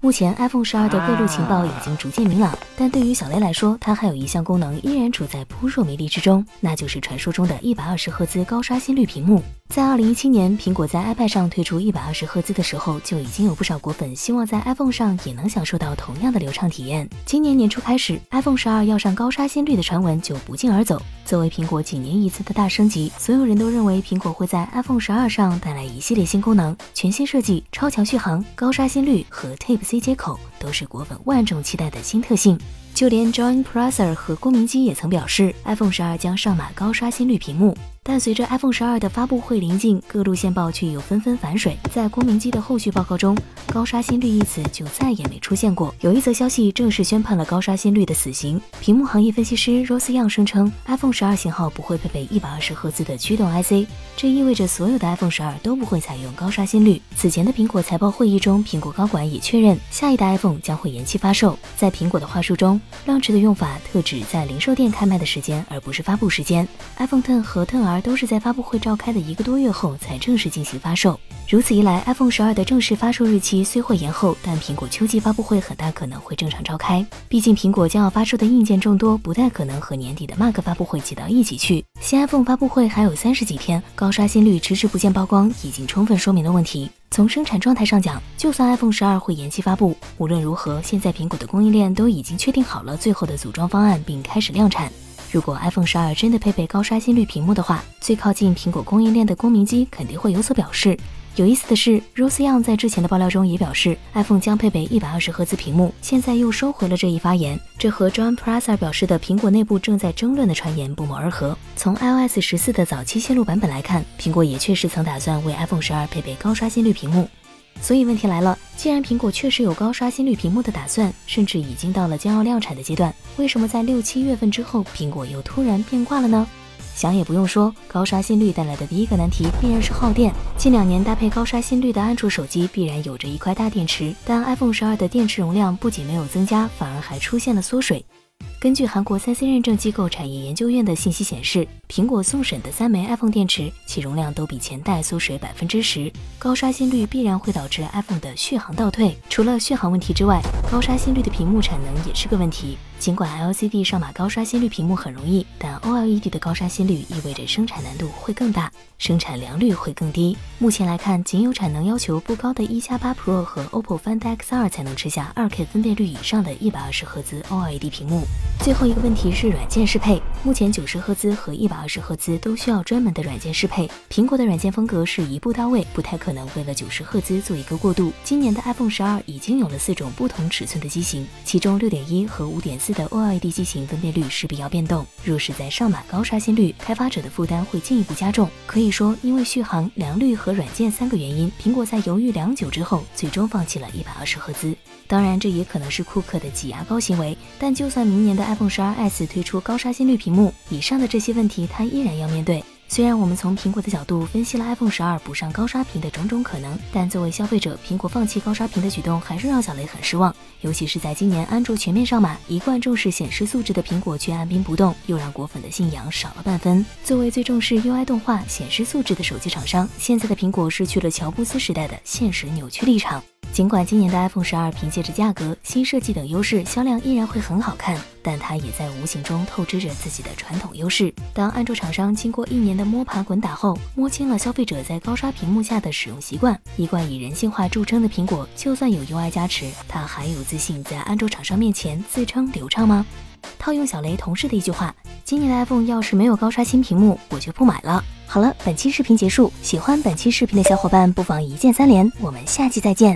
目前 iPhone 十二的各路情报已经逐渐明朗，但对于小雷来说，它还有一项功能依然处在扑朔迷离之中，那就是传说中的一百二十赫兹高刷新率屏幕。在二零一七年，苹果在 iPad 上推出一百二十赫兹的时候，就已经有不少果粉希望在 iPhone 上也能享受到同样的流畅体验。今年年初开始，iPhone 十二要上高刷新率的传闻就不胫而走。作为苹果几年一次的大升级，所有人都认为苹果会在 iPhone 十二上带来一系列新功能、全新设计、超强续航、高刷新率和 Type C 接口。都是果粉万众期待的新特性。就连 John Prosser 和郭明基也曾表示，iPhone 十二将上马高刷新率屏幕。但随着 iPhone 十二的发布会临近，各路线报却又纷纷反水。在郭明基的后续报告中，高刷新率一词就再也没出现过。有一则消息正式宣判了高刷新率的死刑。屏幕行业分析师 Rose Young 声称，iPhone 十二型号不会配备一百二十赫兹的驱动 IC，这意味着所有的 iPhone 十二都不会采用高刷新率。此前的苹果财报会议中，苹果高管也确认，下一代 iPhone 将会延期发售。在苹果的话术中，launch 的用法特指在零售店开卖的时间，而不是发布时间。iPhone Ten 和 Ten R 都是在发布会召开的一个多月后才正式进行发售。如此一来，iPhone 十二的正式发售日期虽会延后，但苹果秋季发布会很大可能会正常召开。毕竟苹果将要发售的硬件众多，不太可能和年底的 Mac 发布会挤到一起去。新 iPhone 发布会还有三十几天，高刷新率迟迟不见曝光，已经充分说明了问题。从生产状态上讲，就算 iPhone 十二会延期发布，无论如何，现在苹果的供应链都已经确定好了最后的组装方案，并开始量产。如果 iPhone 十二真的配备高刷新率屏幕的话，最靠近苹果供应链的郭明机肯定会有所表示。有意思的是，Rose Young 在之前的爆料中也表示，iPhone 将配备一百二十赫兹屏幕，现在又收回了这一发言。这和 John Prasser 表示的苹果内部正在争论的传言不谋而合。从 iOS 十四的早期泄露版本来看，苹果也确实曾打算为 iPhone 十二配备高刷新率屏幕。所以问题来了，既然苹果确实有高刷新率屏幕的打算，甚至已经到了将要量产的阶段，为什么在六七月份之后，苹果又突然变卦了呢？想也不用说，高刷新率带来的第一个难题必然是耗电。近两年搭配高刷新率的安卓手机必然有着一块大电池，但 iPhone 十二的电池容量不仅没有增加，反而还出现了缩水。根据韩国三 C 认证机构产业研究院的信息显示，苹果送审的三枚 iPhone 电池，其容量都比前代缩水百分之十。高刷新率必然会导致 iPhone 的续航倒退。除了续航问题之外，高刷新率的屏幕产能也是个问题。尽管 LCD 上马高刷新率屏幕很容易，但 OLED 的高刷新率意味着生产难度会更大，生产良率会更低。目前来看，仅有产能要求不高的一加八 Pro 和 OPPO Find X2 才能吃下 2K 分辨率以上的一百二十赫兹 OLED 屏幕。最后一个问题是软件适配，目前九十赫兹和一百二十赫兹都需要专门的软件适配。苹果的软件风格是一步到位，不太可能为了九十赫兹做一个过渡。今年的 iPhone 十二已经有了四种不同尺寸的机型，其中六点一和五点四。的 OLED 机型分辨率势必要变动，若是在上马高刷新率，开发者的负担会进一步加重。可以说，因为续航、良率和软件三个原因，苹果在犹豫良久之后，最终放弃了一百二十赫兹。当然，这也可能是库克的挤牙膏行为。但就算明年的 iPhone 十二 S 推出高刷新率屏幕，以上的这些问题，它依然要面对。虽然我们从苹果的角度分析了 iPhone 十二补上高刷屏的种种可能，但作为消费者，苹果放弃高刷屏的举动还是让小雷很失望。尤其是在今年安卓全面上马，一贯重视显示素质的苹果却按兵不动，又让果粉的信仰少了半分。作为最重视 UI 动画、显示素质的手机厂商，现在的苹果失去了乔布斯时代的现实扭曲立场。尽管今年的 iPhone 十二凭借着价格、新设计等优势，销量依然会很好看，但它也在无形中透支着自己的传统优势。当安卓厂商经过一年的摸爬滚打后，摸清了消费者在高刷屏幕下的使用习惯，一贯以人性化著称的苹果，就算有 UI 加持，它还有自信在安卓厂商面前自称流畅吗？套用小雷同事的一句话：今年的 iPhone 要是没有高刷新屏幕，我就不买了。好了，本期视频结束，喜欢本期视频的小伙伴不妨一键三连，我们下期再见。